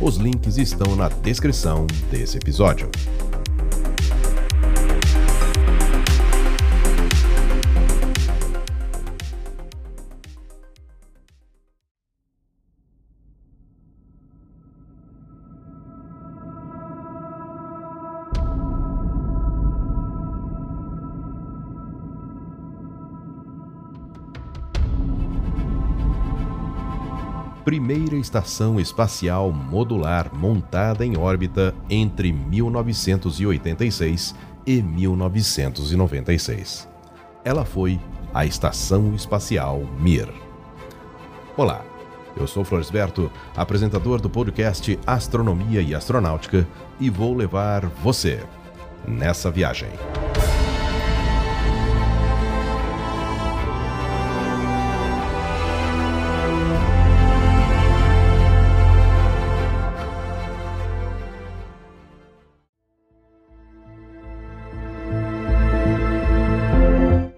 Os links estão na descrição desse episódio. Primeira estação espacial modular montada em órbita entre 1986 e 1996. Ela foi a Estação Espacial Mir. Olá, eu sou Floresberto, apresentador do podcast Astronomia e Astronáutica, e vou levar você nessa viagem.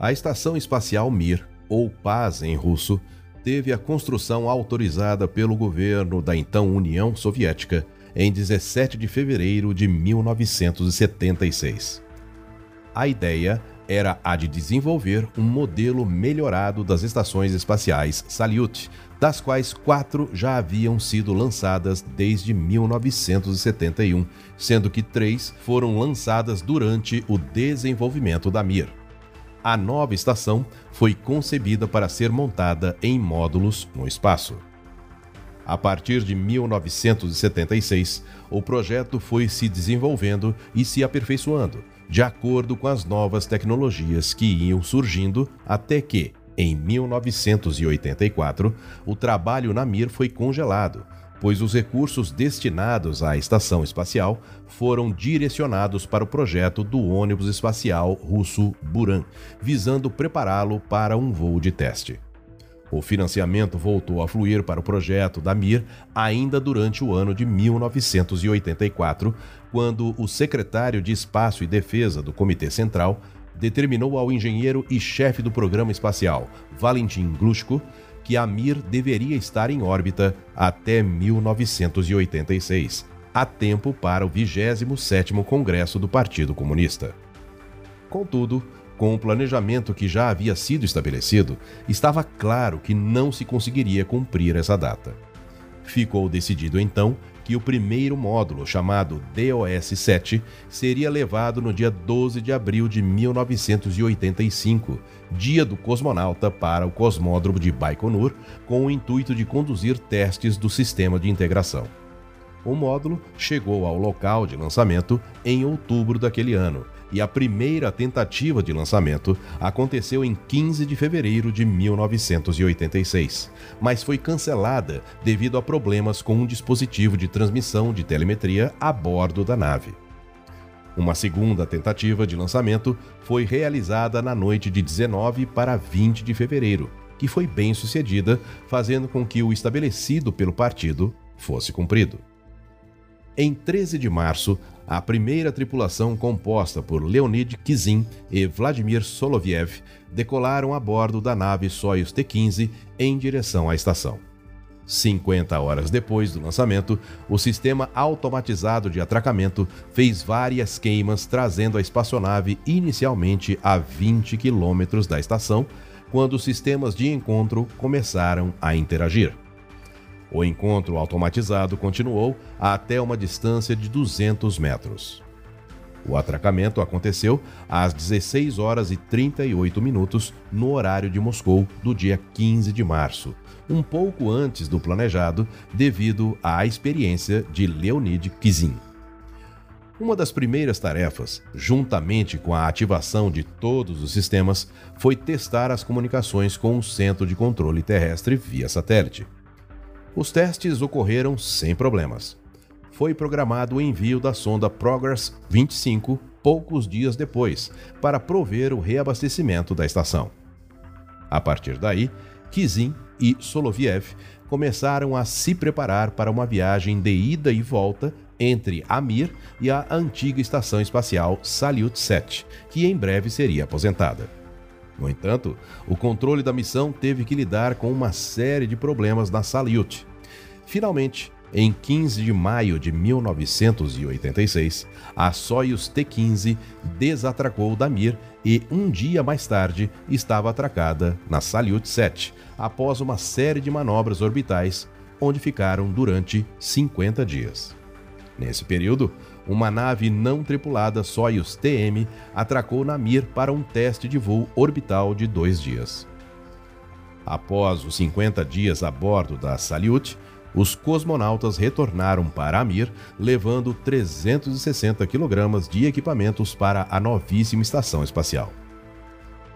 A Estação Espacial Mir, ou Paz em russo, teve a construção autorizada pelo governo da então União Soviética em 17 de fevereiro de 1976. A ideia era a de desenvolver um modelo melhorado das estações espaciais Salyut, das quais quatro já haviam sido lançadas desde 1971, sendo que três foram lançadas durante o desenvolvimento da Mir. A nova estação foi concebida para ser montada em módulos no espaço. A partir de 1976, o projeto foi se desenvolvendo e se aperfeiçoando, de acordo com as novas tecnologias que iam surgindo, até que, em 1984, o trabalho na Mir foi congelado pois os recursos destinados à estação espacial foram direcionados para o projeto do ônibus espacial russo Buran, visando prepará-lo para um voo de teste. O financiamento voltou a fluir para o projeto da Mir ainda durante o ano de 1984, quando o secretário de Espaço e Defesa do Comitê Central determinou ao engenheiro e chefe do programa espacial, Valentin Glushko, que a Mir deveria estar em órbita até 1986, a tempo para o 27º Congresso do Partido Comunista. Contudo, com o planejamento que já havia sido estabelecido, estava claro que não se conseguiria cumprir essa data. Ficou decidido então que o primeiro módulo, chamado DOS-7, seria levado no dia 12 de abril de 1985, dia do cosmonauta, para o cosmódromo de Baikonur, com o intuito de conduzir testes do sistema de integração. O módulo chegou ao local de lançamento em outubro daquele ano e a primeira tentativa de lançamento aconteceu em 15 de fevereiro de 1986, mas foi cancelada devido a problemas com um dispositivo de transmissão de telemetria a bordo da nave. Uma segunda tentativa de lançamento foi realizada na noite de 19 para 20 de fevereiro, que foi bem sucedida, fazendo com que o estabelecido pelo partido fosse cumprido. Em 13 de março, a primeira tripulação composta por Leonid Kizin e Vladimir Soloviev decolaram a bordo da nave Soyuz T-15 em direção à estação. 50 horas depois do lançamento, o sistema automatizado de atracamento fez várias queimas, trazendo a espaçonave inicialmente a 20 quilômetros da estação, quando os sistemas de encontro começaram a interagir. O encontro automatizado continuou até uma distância de 200 metros. O atracamento aconteceu às 16 horas e 38 minutos no horário de Moscou do dia 15 de março, um pouco antes do planejado devido à experiência de Leonid Kizin. Uma das primeiras tarefas, juntamente com a ativação de todos os sistemas, foi testar as comunicações com o centro de controle terrestre via satélite. Os testes ocorreram sem problemas. foi programado o envio da sonda Progress 25 poucos dias depois, para prover o reabastecimento da estação. A partir daí, Kizin e Soloviev começaram a se preparar para uma viagem de ida e volta entre a Mir e a antiga estação espacial Salyut 7, que em breve seria aposentada. No entanto, o controle da missão teve que lidar com uma série de problemas na Salyut. Finalmente, em 15 de maio de 1986, a Soyuz T-15 desatracou da Mir e, um dia mais tarde, estava atracada na Salyut 7, após uma série de manobras orbitais, onde ficaram durante 50 dias. Nesse período, uma nave não tripulada Soyuz TM atracou na Mir para um teste de voo orbital de dois dias. Após os 50 dias a bordo da Salyut, os cosmonautas retornaram para a Mir, levando 360 kg de equipamentos para a novíssima estação espacial.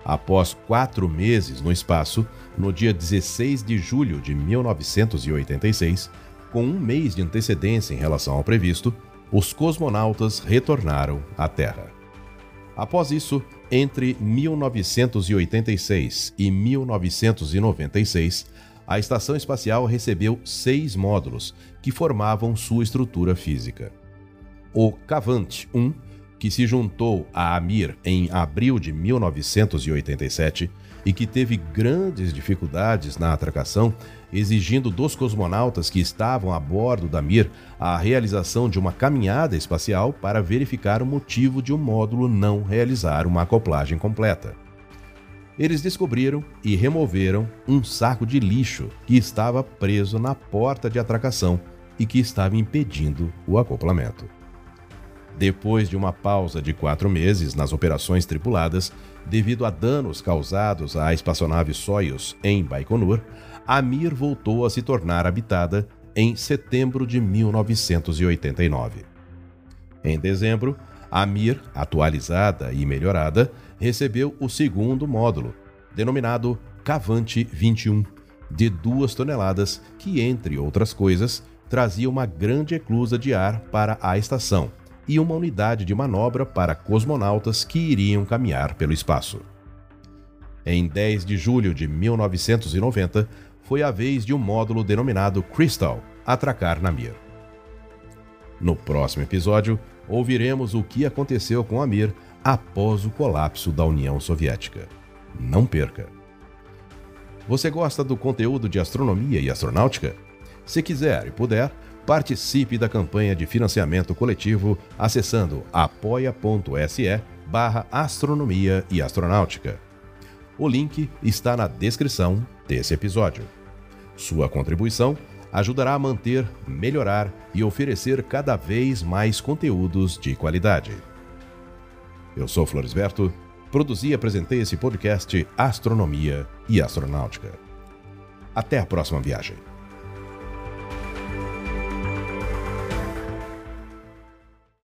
Após quatro meses no espaço, no dia 16 de julho de 1986, com um mês de antecedência em relação ao previsto, os cosmonautas retornaram à Terra. Após isso, entre 1986 e 1996, a estação espacial recebeu seis módulos que formavam sua estrutura física. O Cavant 1, que se juntou à Amir em abril de 1987 e que teve grandes dificuldades na atracação, exigindo dos cosmonautas que estavam a bordo da Mir a realização de uma caminhada espacial para verificar o motivo de um módulo não realizar uma acoplagem completa eles descobriram e removeram um saco de lixo que estava preso na porta de atracação e que estava impedindo o acoplamento. Depois de uma pausa de quatro meses nas operações tripuladas, devido a danos causados à espaçonave Soyuz em Baikonur, a Mir voltou a se tornar habitada em setembro de 1989. Em dezembro, a Mir, atualizada e melhorada, recebeu o segundo módulo, denominado Cavante 21, de 2 toneladas, que, entre outras coisas, trazia uma grande eclusa de ar para a estação e uma unidade de manobra para cosmonautas que iriam caminhar pelo espaço. Em 10 de julho de 1990, foi a vez de um módulo denominado Crystal atracar na Mir. No próximo episódio, ouviremos o que aconteceu com a Mir após o colapso da União Soviética. Não perca! Você gosta do conteúdo de astronomia e astronáutica? Se quiser e puder, participe da campanha de financiamento coletivo acessando apoia.se barra astronomia e astronáutica. O link está na descrição desse episódio. Sua contribuição ajudará a manter, melhorar e oferecer cada vez mais conteúdos de qualidade. Eu sou Floresberto, produzi e apresentei esse podcast Astronomia e Astronáutica. Até a próxima viagem.